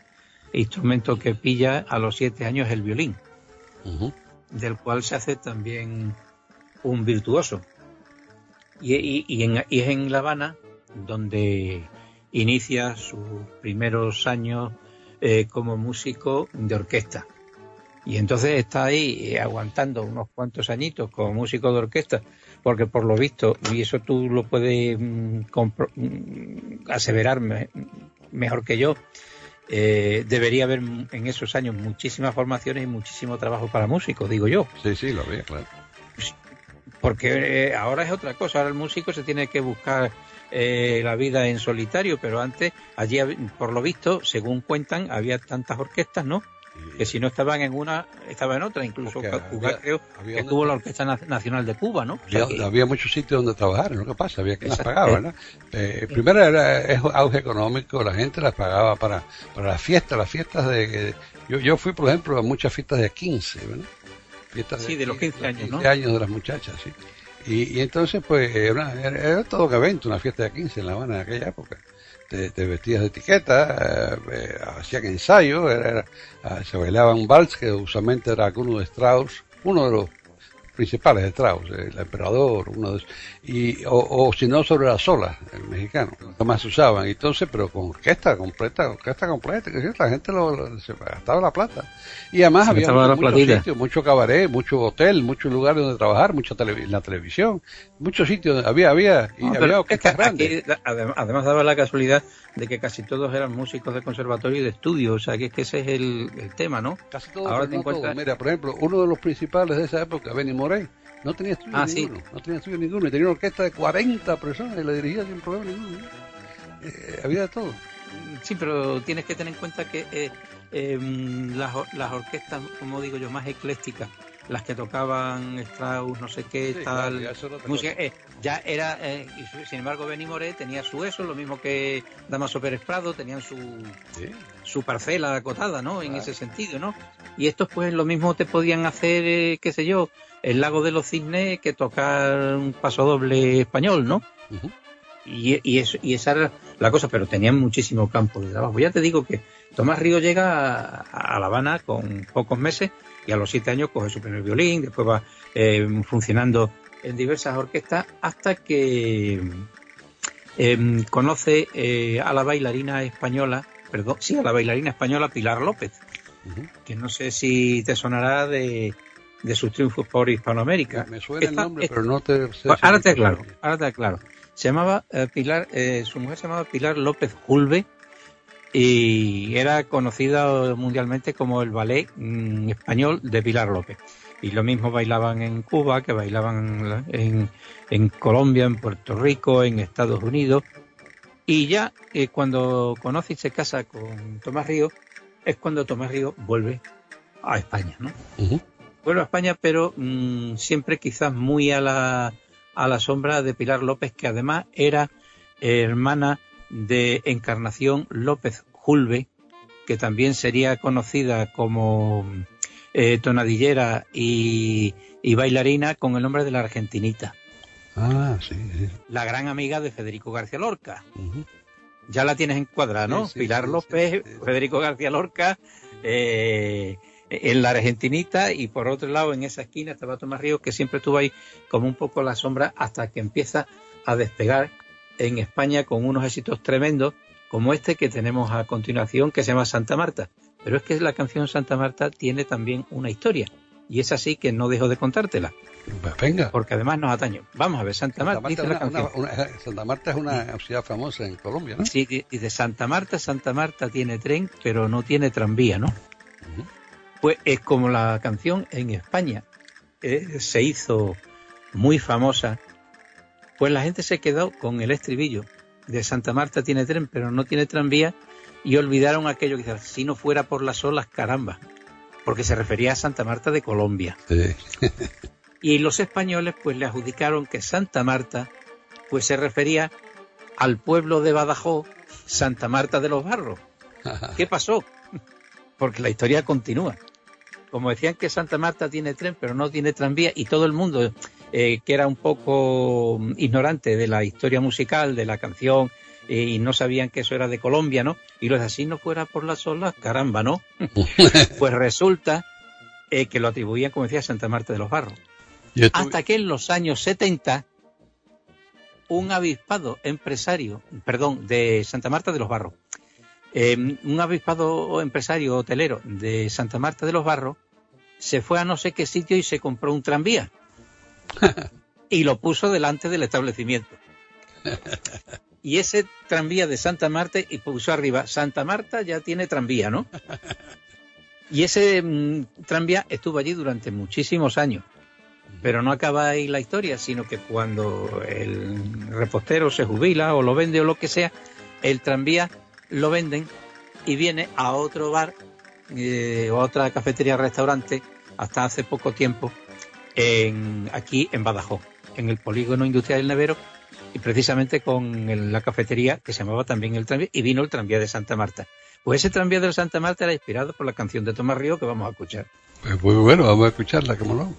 Speaker 2: instrumento que pilla a los siete años es el violín, del cual se hace también un virtuoso. Y, y- y en- y es en La Habana donde inicia sus primeros años eh, como músico de orquesta. Y entonces está ahí eh, aguantando unos cuantos añitos como músico de orquesta, porque por lo visto, y eso tú lo puedes mm, mm, aseverar me- mejor que yo, eh, debería haber en esos años muchísimas formaciones y muchísimo trabajo para músicos, digo yo.
Speaker 1: Sí, sí, lo había, claro.
Speaker 2: Porque eh, ahora es otra cosa, ahora el músico se tiene que buscar eh, la vida en solitario, pero antes, allí, por lo visto, según cuentan, había tantas orquestas, ¿no?
Speaker 1: Y-
Speaker 2: Que si no estaban en una, estaban en otra. Incluso Cuba
Speaker 1: había-
Speaker 2: creo
Speaker 1: había
Speaker 2: que
Speaker 1: una-
Speaker 2: tuvo la Orquesta Na- Nacional de Cuba, ¿no? O sea
Speaker 1: Había,
Speaker 2: que-
Speaker 1: había muchos sitios donde trabajar, lo que pasa, había que las
Speaker 2: Exacto.
Speaker 1: pagaba, ¿verdad? Eh, primero era es auge económico, la gente las pagaba para, para las fiestas, las fiestas de... Yo, yo fui, por ejemplo, a muchas fiestas de 15, ¿verdad? Fiestas
Speaker 2: Sí, de los 15 años, ¿no?
Speaker 1: 15 años de las muchachas, sí. Y, y entonces, pues, era, una- era, era todo un evento, una fiesta de 15 en La Habana en aquella época. Te, te vestías de etiqueta, eh, eh, hacían ensayos, ah, se bailaba un vals que usualmente era alguno de Strauss, uno de los principales de Strauss, el emperador, uno de esos, y, o, o si no sobre las olas, el mexicano, más usaban, entonces, pero con orquesta completa, orquesta completa, que la gente lo, lo- se gastaba la plata. Y además
Speaker 2: Se
Speaker 1: había
Speaker 2: la
Speaker 1: muchos sitios, mucho cabaret, mucho hotel, muchos lugares donde trabajar, mucha televi- la televisión, muchos sitios, había, había, y
Speaker 2: No,
Speaker 1: había
Speaker 2: pero es
Speaker 1: orquestas
Speaker 2: que
Speaker 1: grandes.
Speaker 2: aquí, además daba la casualidad de que casi todos eran músicos de conservatorio y de estudio, o sea que es que ese es el, el tema, ¿no?
Speaker 1: Casi todo,
Speaker 2: Ahora te
Speaker 1: no
Speaker 2: encuentras-
Speaker 1: Mira, por ejemplo, uno de los principales de esa época, Benny Morey, no tenía estudio
Speaker 2: Ah, sí.
Speaker 1: ninguno. No tenía estudio ninguno. Y tenía una orquesta de 40 personas y la dirigía sin problema ninguno. ¿no? Eh, había de todo.
Speaker 2: Sí, pero tienes que tener en cuenta que eh, em, las, las orquestas, como digo yo, más eclécticas, las que tocaban Strauss, no sé qué,
Speaker 1: Sí,
Speaker 2: tal,
Speaker 1: claro, ya
Speaker 2: música, eh, ya era, eh, y sin embargo, Benny Moré tenía su eso, lo mismo que Damaso Pérez Prado, tenían su,
Speaker 1: Sí.
Speaker 2: Su parcela acotada, ¿no? En ese sentido, ¿no? Y estos, pues, lo mismo te podían hacer, eh, qué sé yo, el Lago de los Cisnes que tocar un paso doble español, ¿no? Y, y, eso, y esa era la cosa, pero tenían muchísimo campo de trabajo. Ya te digo que Tomás Río llega a, a La Habana con pocos meses y a los siete años coge su primer violín, después va eh, funcionando en diversas orquestas hasta que em, conoce eh, a la bailarina española, perdón, sí, a la bailarina española Pilar López, que no sé si te sonará de, de sus triunfos por Hispanoamérica.
Speaker 1: Me suena el nombre,
Speaker 2: esta-
Speaker 1: pero no te sé.
Speaker 2: pues
Speaker 1: si-
Speaker 2: ahora te aclaro, ahora te aclaro. Se llamaba eh, Pilar, eh, su mujer se llamaba Pilar López Julve y era conocida mundialmente como el ballet mm, español de Pilar López. Y lo mismo bailaban en Cuba, que bailaban en, en Colombia, en Puerto Rico, en Estados Unidos. Y ya eh, cuando conoce y se casa con Tomás Río, es cuando Tomás Río vuelve a España, ¿no? Vuelve a España, pero mm, siempre quizás muy a la, a la sombra de Pilar López, que además era hermana de Encarnación López Julve, que también sería conocida como eh, tonadillera y, y bailarina con el nombre de la Argentinita,
Speaker 1: Ah, sí, sí.
Speaker 2: la gran amiga de Federico García Lorca. Ya la tienes encuadrada, ¿no?
Speaker 1: Sí, sí,
Speaker 2: Pilar López. Federico García Lorca, eh, en la Argentinita y por otro lado en esa esquina estaba Tomás Ríos que siempre estuvo ahí como un poco a la sombra hasta que empieza a despegar en España con unos éxitos tremendos como este que tenemos a continuación que se llama Santa Marta. Pero es que la canción Santa Marta tiene también una historia y es así que no dejo de contártela
Speaker 1: Pues venga.
Speaker 2: porque además nos atañe. Vamos a ver, Santa, Marta,
Speaker 1: una- una- una- Santa Marta es una ciudad famosa en Colombia, ¿no?
Speaker 2: Sí, dice Santa Marta, Santa Marta tiene tren, pero no tiene tranvía, ¿no? Pues es como la canción en España eh, se hizo muy famosa, pues la gente se quedó con el estribillo de Santa Marta tiene tren, pero no tiene tranvía, y olvidaron aquello que si no fuera por las olas, caramba, porque se refería a Santa Marta de Colombia.
Speaker 1: Sí. [LAUGHS]
Speaker 2: Y los españoles pues le adjudicaron que Santa Marta pues se refería al pueblo de Badajoz, Santa Marta de los Barros. [LAUGHS] ¿Qué pasó? Porque la historia continúa. Como decían que Santa Marta tiene tren, pero no tiene tranvía, y todo el mundo eh, que era un poco mm, ignorante de la historia musical, de la canción, eh, y no sabían que eso era de Colombia, ¿no? Y los así no fuera por las olas, caramba, ¿no? [LAUGHS] [LAUGHS] pues resulta eh, que lo atribuían, como decía, a Santa Marta de los Barros. Hasta que en los años 70 un avispado empresario, perdón, de Santa Marta de los Barros, eh, un avispado empresario hotelero de Santa Marta de los Barros se fue a no sé qué sitio y se compró un tranvía [LAUGHS] y lo puso delante del establecimiento. Y ese tranvía de Santa Marta y puso arriba, Santa Marta ya tiene tranvía, ¿no? [LAUGHS] Y ese mm, tranvía estuvo allí durante muchísimos años. Pero no acaba ahí la historia, sino que cuando el repostero se jubila o lo vende o lo que sea, el tranvía lo venden y viene a otro bar eh, o a otra cafetería restaurante hasta hace poco tiempo en, aquí en Badajoz, en el polígono industrial del Nevero y precisamente con la cafetería que se llamaba también el tranvía y vino el tranvía de Santa Marta. Pues ese tranvía de Santa Marta era inspirado por la canción de Tomás Río que vamos a escuchar.
Speaker 1: Pues muy bueno, vamos a escucharla, ¿cómo no?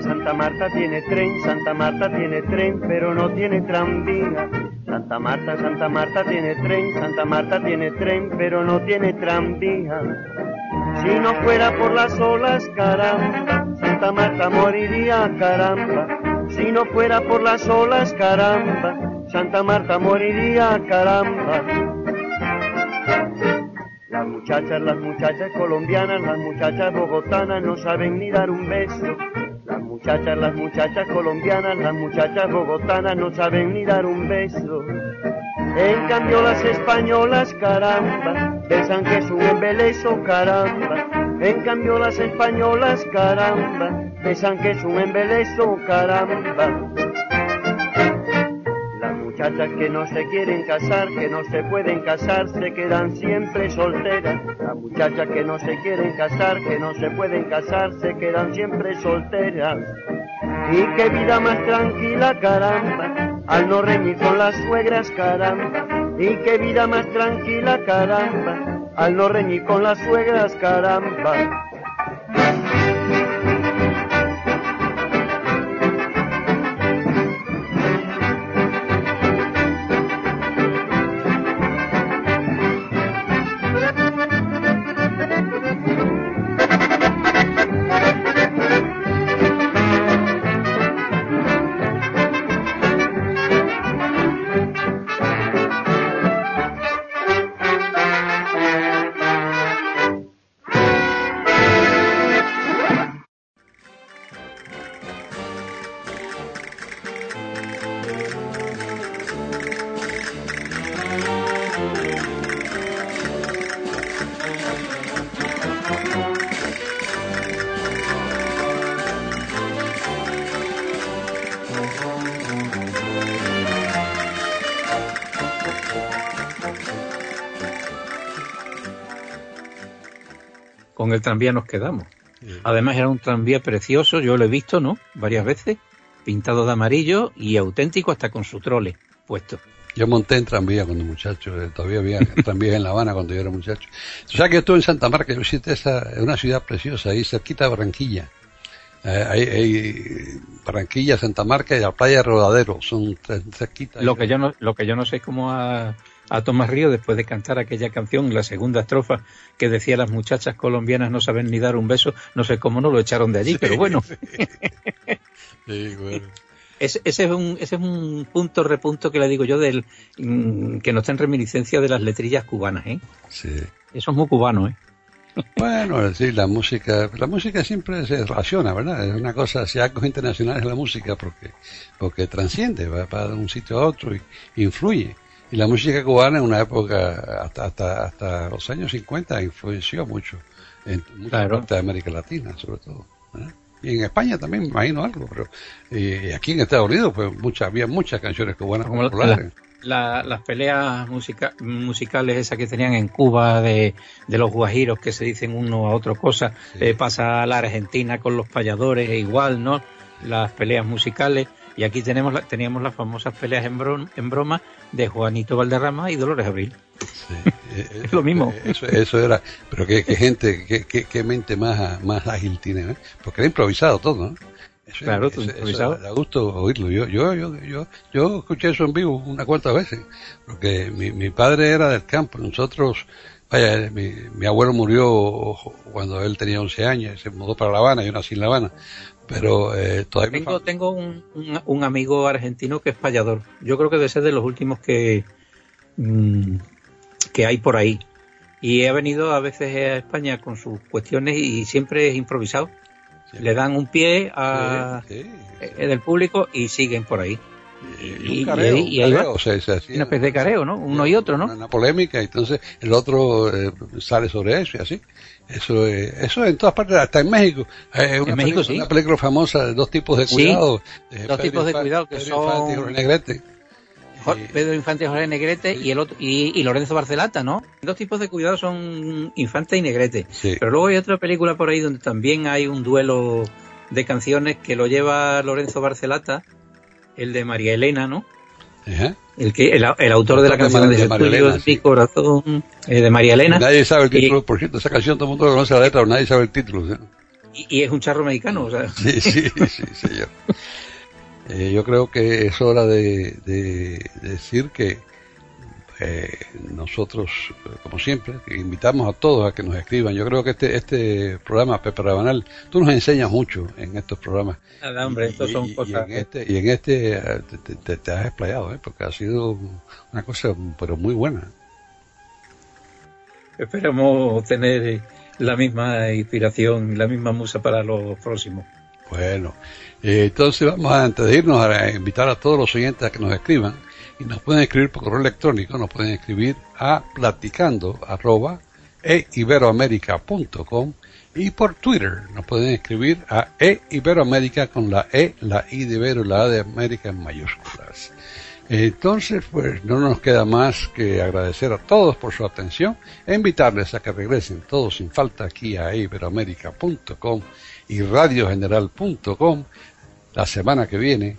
Speaker 6: Santa Marta tiene tren, Santa Marta tiene tren, pero no tiene tranvía. Santa Marta, Santa Marta tiene tren, Santa Marta tiene tren, pero no tiene tranvía. Si no fuera por las olas, caramba, Santa Marta moriría, caramba. Si no fuera por las olas, caramba, Santa Marta moriría, caramba. Las muchachas, las muchachas colombianas, las muchachas bogotanas no saben ni dar un beso. Muchachas, las muchachas colombianas, las muchachas bogotanas no saben ni dar un beso. En cambio las españolas, caramba, besan que es un embeleso, caramba. En cambio las españolas, caramba, besan que es un embeleso, caramba. Muchachas que no se quieren casar, que no se pueden casar, se quedan siempre solteras. Las muchachas que no se quieren casar, que no se pueden casar, se quedan siempre solteras. Y qué vida más tranquila, caramba, al no reñir con las suegras, caramba. Y qué vida más tranquila, caramba, al no reñir con las suegras, caramba.
Speaker 2: Con el tranvía nos quedamos. Además era un tranvía precioso, yo lo he visto, ¿no? Varias veces, pintado de amarillo y auténtico hasta con su trole puesto.
Speaker 1: Yo monté en tranvía cuando muchacho, eh, todavía había [LAUGHS] tranvías en La Habana cuando yo era muchacho. O sea que yo estuve en Santa Marta, yo visité esa, es una ciudad preciosa, ahí cerquita de Barranquilla. Eh, hay, hay Barranquilla, Santa Marta y la playa de Rodadero, son cerquita.
Speaker 2: Lo que yo no, lo que yo no sé es cómo a, a Tomás Río, después de cantar aquella canción, la segunda estrofa, que decía las muchachas colombianas no saben ni dar un beso, no sé cómo no lo echaron de allí, pero bueno,
Speaker 1: Sí, bueno.
Speaker 2: ese, ese es un, ese es un punto repunto que le digo yo del mm, que nos está en reminiscencia de las letrillas cubanas, ¿eh?
Speaker 1: Sí.
Speaker 2: Eso es muy cubano, ¿eh?
Speaker 1: Bueno, sí, la música, la música siempre se relaciona, ¿verdad? Es una cosa, si algo internacional es la música porque, porque transciende, va para un sitio a otro y influye. Y la música cubana en una época, hasta, hasta, hasta los años 50, influenció mucho en
Speaker 2: Claro.
Speaker 1: partes de América Latina, sobre todo. ¿verdad? Y en España también, me imagino algo, pero y aquí en Estados Unidos, pues muchas, había muchas canciones cubanas
Speaker 2: Como la-
Speaker 1: populares.
Speaker 2: La- las peleas musica- musicales esas que tenían en Cuba de, de los guajiros que se dicen uno a otro cosa,
Speaker 1: Sí.
Speaker 2: eh, pasa a la Argentina con los payadores e igual, ¿no? Las peleas musicales y aquí tenemos la- teníamos las famosas peleas en, bron- en broma de Juanito Valderrama y Dolores Abril.
Speaker 1: Sí, [LAUGHS] eh,
Speaker 2: Es lo mismo.
Speaker 1: eh, Eso, eso era, pero qué, qué gente, qué, qué, qué mente más, más ágil tiene, ¿eh? Porque era improvisado todo, ¿no? Eso,
Speaker 2: Claro, todo
Speaker 1: eso-
Speaker 2: improvisado.
Speaker 1: da gusto oírlo. Yo, yo, yo, yo, yo escuché eso en vivo unas cuantas veces, porque mi, mi padre era del campo, nosotros, vaya, mi, mi abuelo murió cuando él tenía 11 años, se mudó para La Habana, yo nací en La Habana, pero eh, todavía
Speaker 2: Tengo, tengo un, un- un amigo argentino que es payador. Yo creo que debe ser de los últimos que, mm, que hay por ahí. Y he venido a veces a España con sus cuestiones y siempre es improvisado.
Speaker 1: Sí.
Speaker 2: Le dan un pie a,
Speaker 1: Sí, sí,
Speaker 2: eh, del público y siguen por ahí.
Speaker 1: y,
Speaker 2: y-
Speaker 1: un careo,
Speaker 2: y- y ahí
Speaker 1: un
Speaker 2: va.
Speaker 1: careo, se- se hacía-
Speaker 2: Una especie de careo, ¿no? Uno y otro,
Speaker 1: Una,
Speaker 2: ¿no?
Speaker 1: una polémica, y entonces el otro eh, sale sobre eso y así. Eso es, eso en todas partes, hasta en México. Hay una,
Speaker 2: En México,
Speaker 1: película,
Speaker 2: sí.
Speaker 1: una película famosa de dos tipos de
Speaker 2: Sí,
Speaker 1: cuidado. eh,
Speaker 2: dos
Speaker 1: Pedro
Speaker 2: tipos de
Speaker 1: Infante-
Speaker 2: cuidado que
Speaker 1: Pedro Infante y
Speaker 2: son-
Speaker 1: Jorge Negrete. Y-
Speaker 2: Pedro Infante Jorge Negrete
Speaker 1: Sí.
Speaker 2: y el otro y, y Lorenzo Barcelata, ¿no? Dos tipos de cuidado son Infante y Negrete.
Speaker 1: Sí.
Speaker 2: Pero luego hay otra película por ahí donde también hay un duelo de canciones que lo lleva Lorenzo Barcelata, el de María Elena, ¿no?
Speaker 1: Ajá.
Speaker 2: El que el, el autor de la
Speaker 1: de
Speaker 2: canción de,
Speaker 1: de
Speaker 2: Ese
Speaker 1: María
Speaker 2: tuyo
Speaker 1: Elena,
Speaker 2: es
Speaker 1: sí.
Speaker 2: mi corazón, eh, de María Elena.
Speaker 1: Nadie sabe el
Speaker 2: Y-
Speaker 1: título, por cierto, esa canción todo el mundo conoce la letra, pero nadie sabe el título. ¿sí?
Speaker 2: y, y es un charro mexicano, o sea. [LAUGHS]
Speaker 1: Sí, sí, sí, señor. [LAUGHS] Eh, yo creo que es hora de, de decir que eh, nosotros, eh, como siempre, invitamos a todos a que nos escriban. Yo creo que este este programa, Pepe Rabanal, tú nos enseñas mucho en estos programas.
Speaker 2: Nada, hombre, estos
Speaker 1: Y-
Speaker 2: son
Speaker 1: y,
Speaker 2: cosas.
Speaker 1: Y en este, y en este eh, te, te- te has explayado, ¿eh? porque ha sido una cosa, pero muy buena.
Speaker 2: Esperamos tener eh, la misma inspiración, la misma musa para los próximos.
Speaker 1: Bueno, eh, entonces vamos a, antes de irnos a invitar a todos los oyentes a que nos escriban y nos pueden escribir por correo electrónico, nos pueden escribir a platicando arroba eiberoamerica.com y por Twitter nos pueden escribir a eiberoamerica con la E, la I de Ibero y la A de América en mayúsculas. Entonces, pues no nos queda más que agradecer a todos por su atención e invitarles a que regresen todos sin falta aquí a iberoamerica.com y radiogeneral.com la semana que viene